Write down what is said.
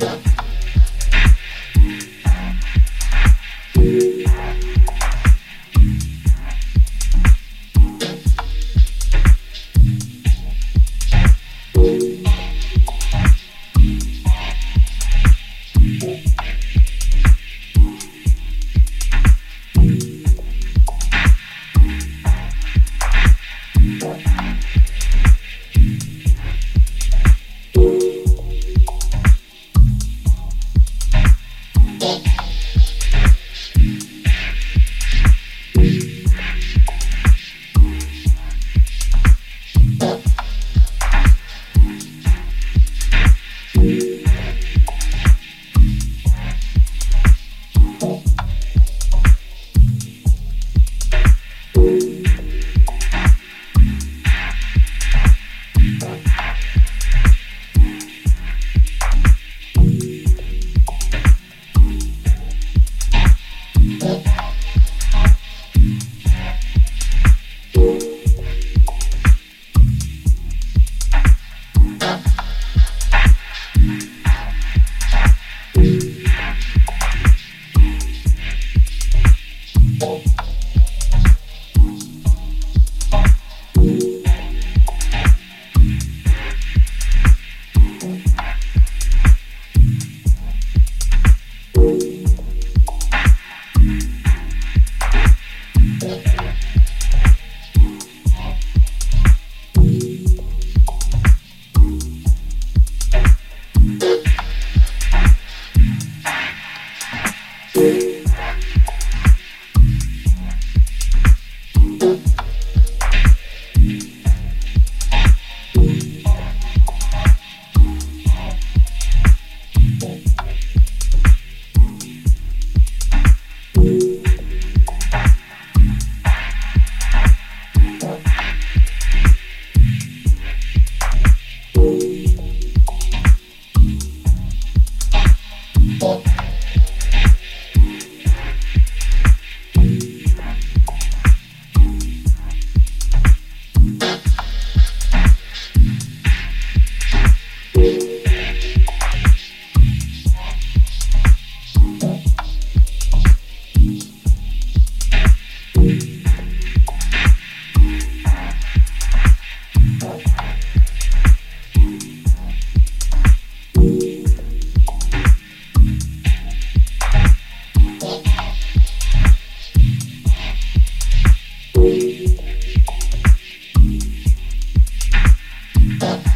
Yeah. Bye.